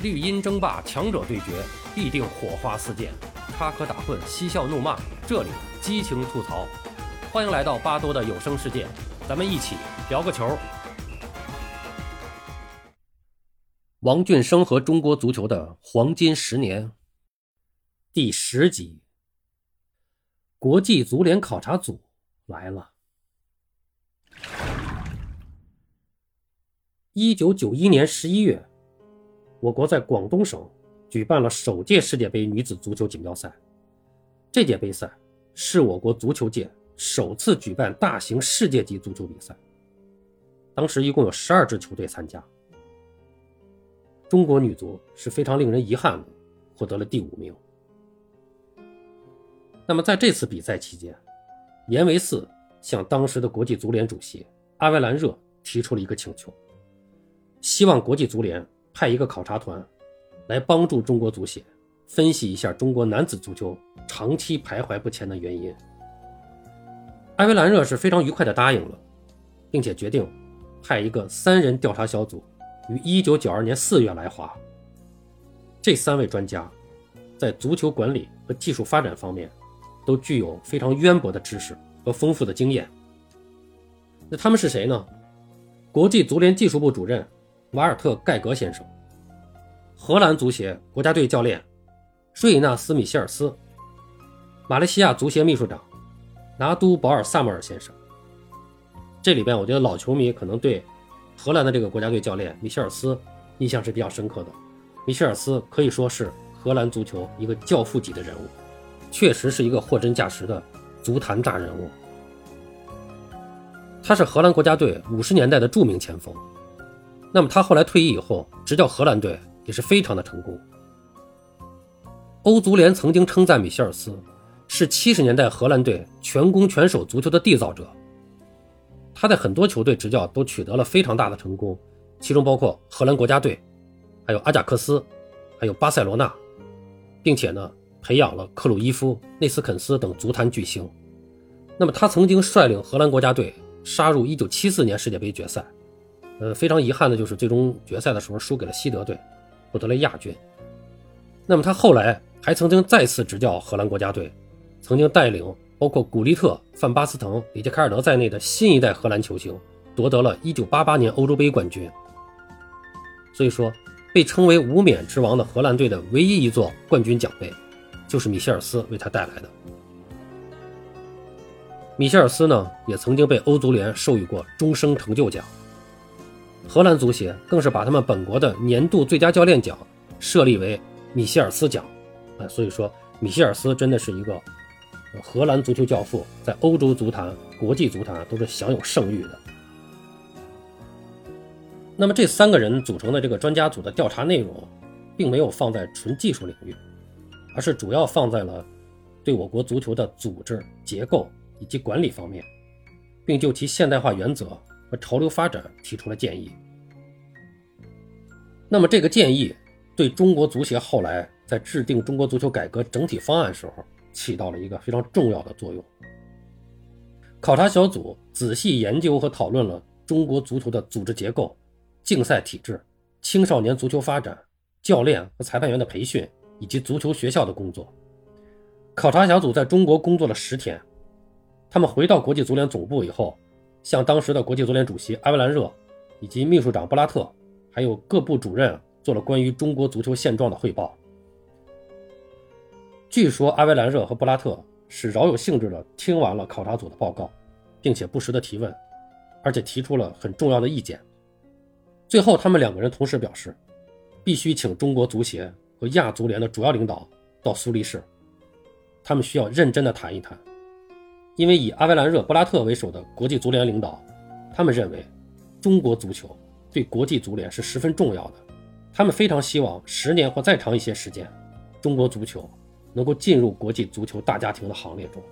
绿茵争霸，强者对决，必定火花四溅，插科打诨，嬉笑怒骂，这里激情吐槽。欢迎来到巴多的有声世界，咱们一起聊个球。王俊生和中国足球的黄金十年，第十集。国际足联考察组来了。一九九一年十一月。我国在广东省举办了首届世界杯女子足球锦标赛。这届杯赛是我国足球界首次举办大型世界级足球比赛。当时一共有十二支球队参加。中国女足是非常令人遗憾的，获得了第五名。那么在这次比赛期间，严维四向当时的国际足联主席阿维兰热提出了一个请求，希望国际足联。派一个考察团来帮助中国足协分析一下中国男子足球长期徘徊不前的原因。埃维兰热是非常愉快地答应了，并且决定派一个三人调查小组于1992年4月来华。这三位专家在足球管理和技术发展方面都具有非常渊博的知识和丰富的经验。那他们是谁呢？国际足联技术部主任。瓦尔特·盖格先生，荷兰足协国家队教练瑞纳斯·米歇尔斯，马来西亚足协秘书长拿督·保尔·萨默尔先生。这里边，我觉得老球迷可能对荷兰的这个国家队教练米歇尔斯印象是比较深刻的。米歇尔斯可以说是荷兰足球一个教父级的人物，确实是一个货真价实的足坛大人物。他是荷兰国家队五十年代的著名前锋。那么他后来退役以后执教荷兰队也是非常的成功。欧足联曾经称赞米歇尔斯是七十年代荷兰队全攻全守足球的缔造者。他在很多球队执教都取得了非常大的成功，其中包括荷兰国家队，还有阿贾克斯，还有巴塞罗那，并且呢培养了克鲁伊夫、内斯肯斯等足坛巨星。那么他曾经率领荷兰国家队杀入1974年世界杯决赛。呃，非常遗憾的就是最终决赛的时候输给了西德队，获得了亚军。那么他后来还曾经再次执教荷兰国家队，曾经带领包括古利特、范巴斯滕、里杰卡尔德在内的新一代荷兰球星夺得了1988年欧洲杯冠军。所以说，被称为无冕之王的荷兰队的唯一一座冠军奖杯，就是米歇尔斯为他带来的。米歇尔斯呢，也曾经被欧足联授予过终生成就奖。荷兰足协更是把他们本国的年度最佳教练奖设立为米歇尔斯奖，啊，所以说米歇尔斯真的是一个荷兰足球教父，在欧洲足坛、国际足坛都是享有盛誉的。那么这三个人组成的这个专家组的调查内容，并没有放在纯技术领域，而是主要放在了对我国足球的组织结构以及管理方面，并就其现代化原则。和潮流发展提出了建议。那么这个建议对中国足协后来在制定中国足球改革整体方案时候起到了一个非常重要的作用。考察小组仔细研究和讨论了中国足球的组织结构、竞赛体制、青少年足球发展、教练和裁判员的培训以及足球学校的工作。考察小组在中国工作了十天，他们回到国际足联总部以后。向当时的国际足联主席阿维兰热，以及秘书长布拉特，还有各部主任做了关于中国足球现状的汇报。据说阿维兰热和布拉特是饶有兴致地听完了考察组的报告，并且不时地提问，而且提出了很重要的意见。最后，他们两个人同时表示，必须请中国足协和亚足联的主要领导到苏黎世，他们需要认真地谈一谈。因为以阿维兰热、布拉特为首的国际足联领导，他们认为中国足球对国际足联是十分重要的。他们非常希望十年或再长一些时间，中国足球能够进入国际足球大家庭的行列中。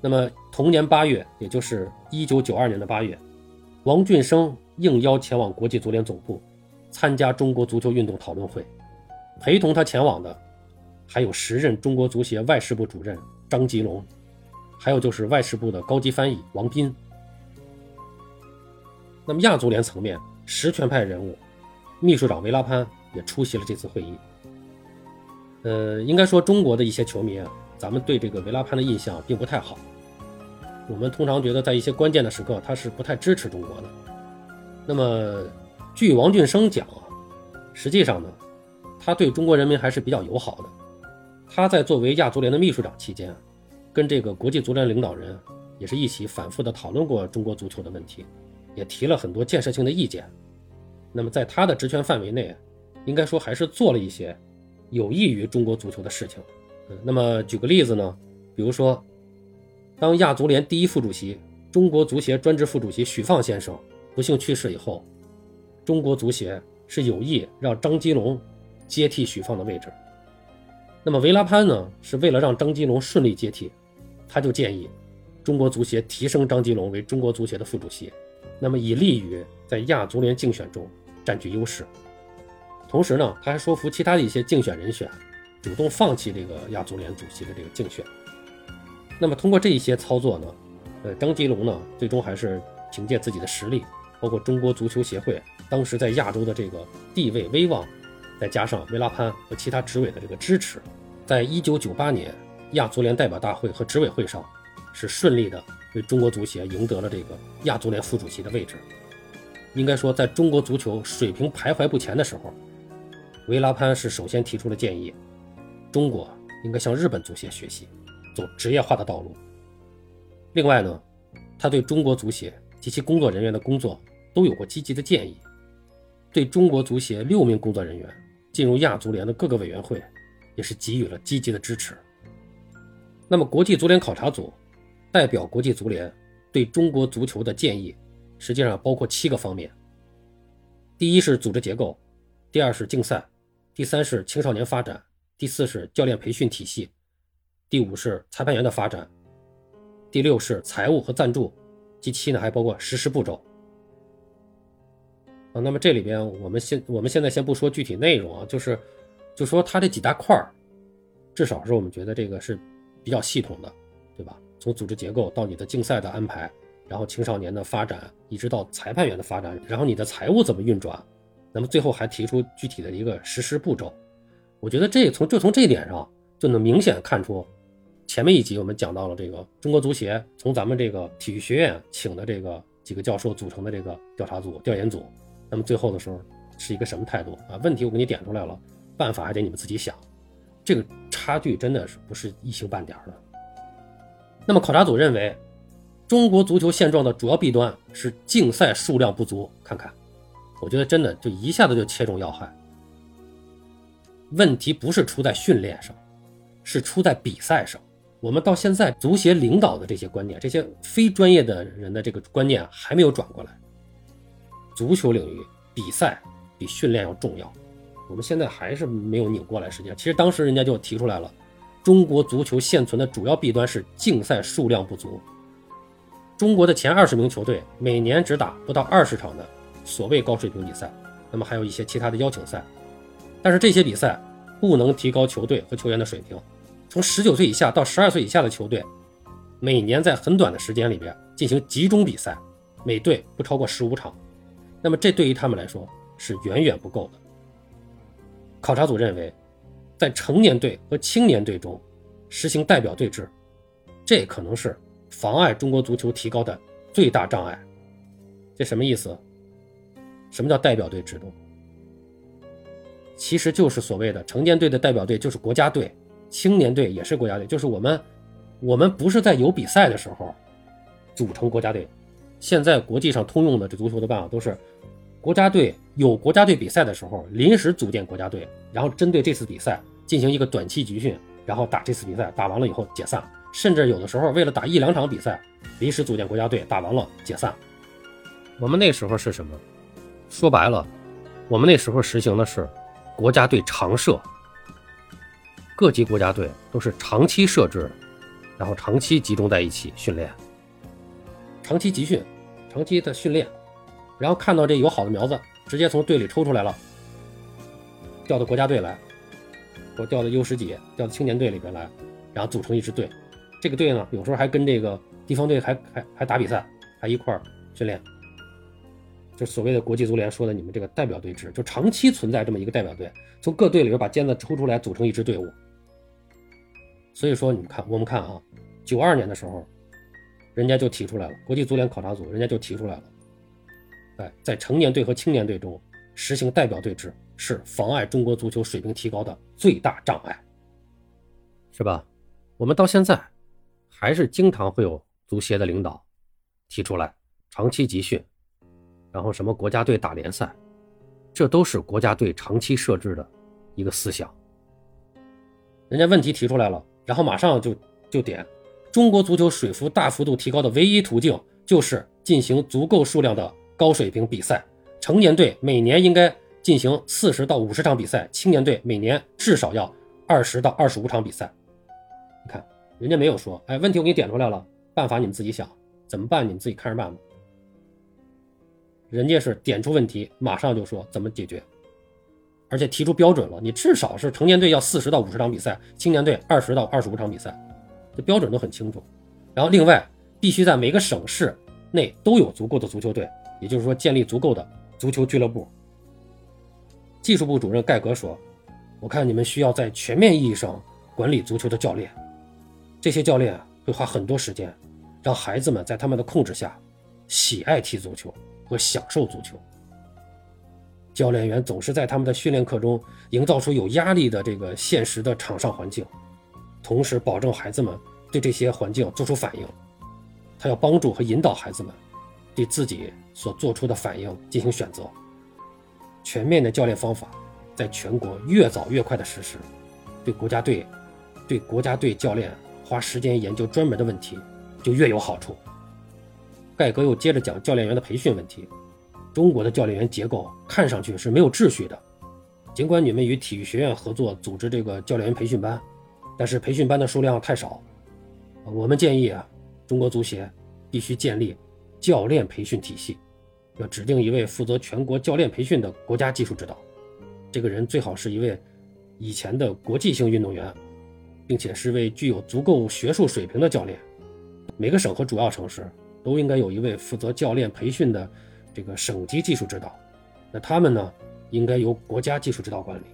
那么同年八月，也就是一九九二年的八月，王俊生应邀前往国际足联总部参加中国足球运动讨论会。陪同他前往的还有时任中国足协外事部主任张吉龙。还有就是外事部的高级翻译王斌。那么亚足联层面，实权派人物，秘书长维拉潘也出席了这次会议。呃，应该说中国的一些球迷啊，咱们对这个维拉潘的印象并不太好。我们通常觉得在一些关键的时刻，他是不太支持中国的。那么，据王俊生讲啊，实际上呢，他对中国人民还是比较友好的。他在作为亚足联的秘书长期间，跟这个国际足联领导人也是一起反复的讨论过中国足球的问题，也提了很多建设性的意见。那么在他的职权范围内，应该说还是做了一些。有益于中国足球的事情，嗯，那么举个例子呢，比如说，当亚足联第一副主席、中国足协专职副主席许放先生不幸去世以后，中国足协是有意让张基龙接替许放的位置。那么维拉潘呢，是为了让张基龙顺利接替，他就建议中国足协提升张吉龙为中国足协的副主席，那么以利于在亚足联竞选中占据优势。同时呢，他还说服其他的一些竞选人选，主动放弃这个亚足联主席的这个竞选。那么通过这一些操作呢，呃，张吉龙呢，最终还是凭借自己的实力，包括中国足球协会当时在亚洲的这个地位威望，再加上维拉潘和其他执委的这个支持，在一九九八年亚足联代表大会和执委会上，是顺利的为中国足协赢得了这个亚足联副主席的位置。应该说，在中国足球水平徘徊不前的时候。维拉潘是首先提出了建议，中国应该向日本足协学习，走职业化的道路。另外呢，他对中国足协及其工作人员的工作都有过积极的建议，对中国足协六名工作人员进入亚足联的各个委员会，也是给予了积极的支持。那么，国际足联考察组代表国际足联对中国足球的建议，实际上包括七个方面。第一是组织结构，第二是竞赛。第三是青少年发展，第四是教练培训体系，第五是裁判员的发展，第六是财务和赞助，第七呢还包括实施步骤。啊，那么这里边我们现我们现在先不说具体内容啊，就是就说它这几大块儿，至少是我们觉得这个是比较系统的，对吧？从组织结构到你的竞赛的安排，然后青少年的发展，一直到裁判员的发展，然后你的财务怎么运转。那么最后还提出具体的一个实施步骤，我觉得这从就从这一点上就能明显看出，前面一集我们讲到了这个中国足协从咱们这个体育学院请的这个几个教授组成的这个调查组调研组，那么最后的时候是一个什么态度啊？问题我给你点出来了，办法还得你们自己想，这个差距真的是不是一星半点的。那么考察组认为，中国足球现状的主要弊端是竞赛数量不足，看看。我觉得真的就一下子就切中要害。问题不是出在训练上，是出在比赛上。我们到现在足协领导的这些观念，这些非专业的人的这个观念还没有转过来。足球领域比赛比训练要重要，我们现在还是没有拧过来。实际上，其实当时人家就提出来了，中国足球现存的主要弊端是竞赛数量不足。中国的前二十名球队每年只打不到二十场的。所谓高水平比赛，那么还有一些其他的邀请赛，但是这些比赛不能提高球队和球员的水平。从十九岁以下到十二岁以下的球队，每年在很短的时间里边进行集中比赛，每队不超过十五场，那么这对于他们来说是远远不够的。考察组认为，在成年队和青年队中实行代表队制，这可能是妨碍中国足球提高的最大障碍。这什么意思？什么叫代表队制度？其实就是所谓的成年队的代表队就是国家队，青年队也是国家队，就是我们，我们不是在有比赛的时候组成国家队。现在国际上通用的这足球的办法都是，国家队有国家队比赛的时候临时组建国家队，然后针对这次比赛进行一个短期集训，然后打这次比赛，打完了以后解散，甚至有的时候为了打一两场比赛，临时组建国家队，打完了解散。我们那时候是什么？说白了，我们那时候实行的是国家队常设，各级国家队都是长期设置，然后长期集中在一起训练，长期集训，长期的训练，然后看到这有好的苗子，直接从队里抽出来了，调到国家队来，或调到 U 十几，调到青年队里边来，然后组成一支队。这个队呢，有时候还跟这个地方队还还还打比赛，还一块儿训练。就所谓的国际足联说的你们这个代表队制，就长期存在这么一个代表队，从各队里边把尖子抽出来组成一支队伍。所以说，你们看，我们看啊，九二年的时候，人家就提出来了，国际足联考察组人家就提出来了，哎，在成年队和青年队中实行代表队制是妨碍中国足球水平提高的最大障碍，是吧？我们到现在还是经常会有足协的领导提出来长期集训，然后什么国家队打联赛，这都是国家队长期设置的一个思想。人家问题提出来了。然后马上就就点，中国足球水平大幅度提高的唯一途径就是进行足够数量的高水平比赛。成年队每年应该进行四十到五十场比赛，青年队每年至少要二十到二十五场比赛。你看，人家没有说，哎，问题我给你点出来了，办法你们自己想，怎么办你们自己看着办吧。人家是点出问题，马上就说怎么解决。而且提出标准了，你至少是成年队要四十到五十场比赛，青年队二十到二十五场比赛，这标准都很清楚。然后另外必须在每个省市内都有足够的足球队，也就是说建立足够的足球俱乐部。技术部主任盖格说：“我看你们需要在全面意义上管理足球的教练，这些教练会花很多时间，让孩子们在他们的控制下喜爱踢足球和享受足球。”教练员总是在他们的训练课中营造出有压力的这个现实的场上环境，同时保证孩子们对这些环境做出反应。他要帮助和引导孩子们对自己所做出的反应进行选择。全面的教练方法在全国越早越快的实施，对国家队、对国家队教练花时间研究专门的问题就越有好处。盖格又接着讲教练员的培训问题。中国的教练员结构看上去是没有秩序的，尽管你们与体育学院合作组织这个教练员培训班，但是培训班的数量太少。我们建议啊，中国足协必须建立教练培训体系，要指定一位负责全国教练培训的国家技术指导，这个人最好是一位以前的国际性运动员，并且是位具有足够学术水平的教练。每个省和主要城市都应该有一位负责教练培训的。这个省级技术指导，那他们呢，应该由国家技术指导管理。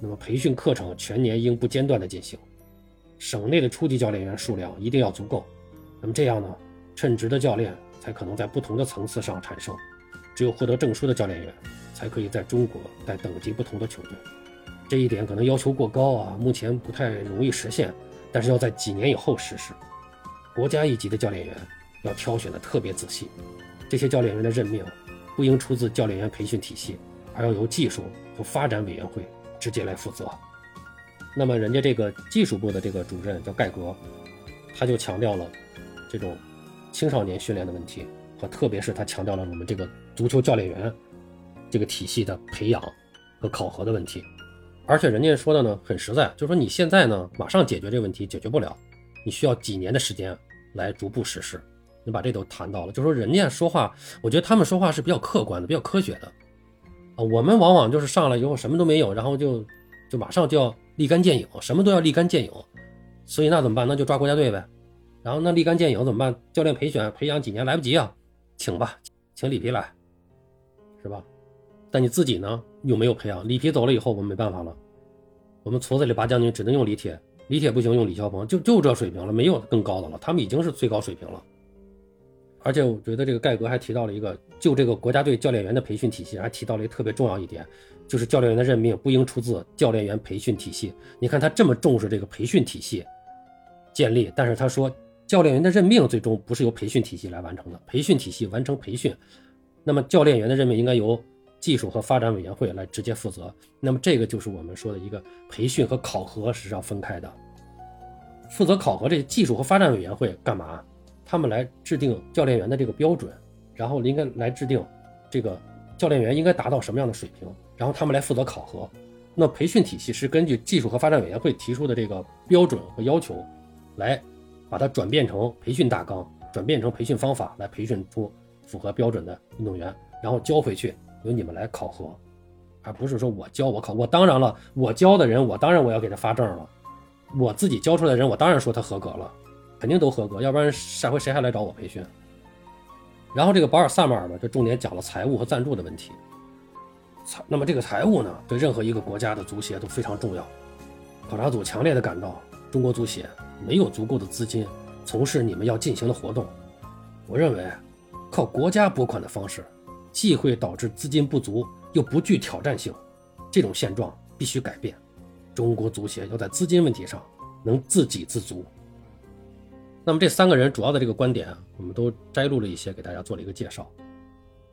那么培训课程全年应不间断的进行。省内的初级教练员数量一定要足够。那么这样呢，称职的教练才可能在不同的层次上产生。只有获得证书的教练员，才可以在中国带等级不同的球队。这一点可能要求过高啊，目前不太容易实现。但是要在几年以后实施。国家一级的教练员要挑选的特别仔细。这些教练员的任命不应出自教练员培训体系，而要由技术和发展委员会直接来负责。那么，人家这个技术部的这个主任叫盖格，他就强调了这种青少年训练的问题，和特别是他强调了我们这个足球教练员这个体系的培养和考核的问题。而且人家说的呢很实在，就是说你现在呢马上解决这个问题解决不了，你需要几年的时间来逐步实施。你把这都谈到了，就说人家说话，我觉得他们说话是比较客观的，比较科学的啊。我们往往就是上来以后什么都没有，然后就就马上就要立竿见影，什么都要立竿见影。所以那怎么办？那就抓国家队呗。然后那立竿见影怎么办？教练培选培养几年来不及啊，请吧，请里皮来，是吧？但你自己呢，有没有培养？里皮走了以后，我们没办法了。我们矬子里拔将军只能用李铁，李铁不行，用李霄鹏，就就这水平了，没有更高的了。他们已经是最高水平了。而且我觉得这个盖格还提到了一个，就这个国家队教练员的培训体系，还提到了一个特别重要一点，就是教练员的任命不应出自教练员培训体系。你看他这么重视这个培训体系建立，但是他说教练员的任命最终不是由培训体系来完成的，培训体系完成培训，那么教练员的任命应该由技术和发展委员会来直接负责。那么这个就是我们说的一个培训和考核是要分开的，负责考核这技术和发展委员会干嘛？他们来制定教练员的这个标准，然后应该来制定这个教练员应该达到什么样的水平，然后他们来负责考核。那培训体系是根据技术和发展委员会提出的这个标准和要求，来把它转变成培训大纲，转变成培训方法，来培训出符合标准的运动员，然后交回去由你们来考核，而不是说我教我考。我当然了，我教的人，我当然我要给他发证了。我自己教出来的人，我当然说他合格了。肯定都合格，要不然下回谁还来找我培训？然后这个保尔萨马尔呢，就重点讲了财务和赞助的问题。财，那么这个财务呢，对任何一个国家的足协都非常重要。考察组强烈的感到，中国足协没有足够的资金从事你们要进行的活动。我认为，靠国家拨款的方式，既会导致资金不足，又不具挑战性。这种现状必须改变。中国足协要在资金问题上能自给自足。那么这三个人主要的这个观点，我们都摘录了一些，给大家做了一个介绍。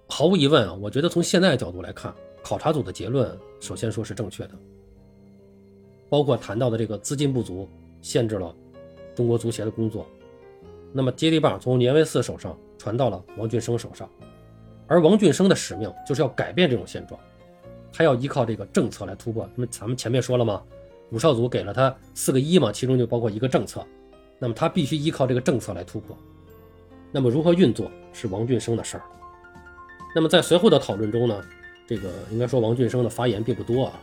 毫无疑问啊，我觉得从现在的角度来看，考察组的结论首先说是正确的。包括谈到的这个资金不足，限制了中国足协的工作。那么接力棒从年维四手上传到了王俊生手上，而王俊生的使命就是要改变这种现状，他要依靠这个政策来突破。那么咱们前面说了吗？武少组给了他四个一嘛，其中就包括一个政策。那么他必须依靠这个政策来突破。那么如何运作是王俊生的事儿。那么在随后的讨论中呢，这个应该说王俊生的发言并不多啊，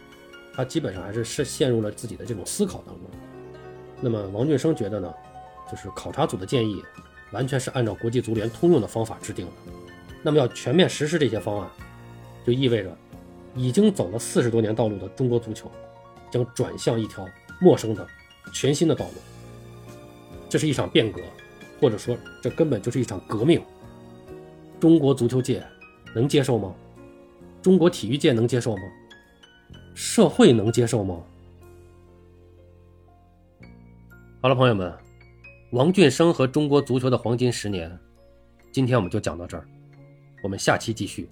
他基本上还是是陷入了自己的这种思考当中。那么王俊生觉得呢，就是考察组的建议完全是按照国际足联通用的方法制定的。那么要全面实施这些方案，就意味着已经走了四十多年道路的中国足球将转向一条陌生的全新的道路。这是一场变革，或者说这根本就是一场革命。中国足球界能接受吗？中国体育界能接受吗？社会能接受吗？好了，朋友们，王俊生和中国足球的黄金十年，今天我们就讲到这儿，我们下期继续。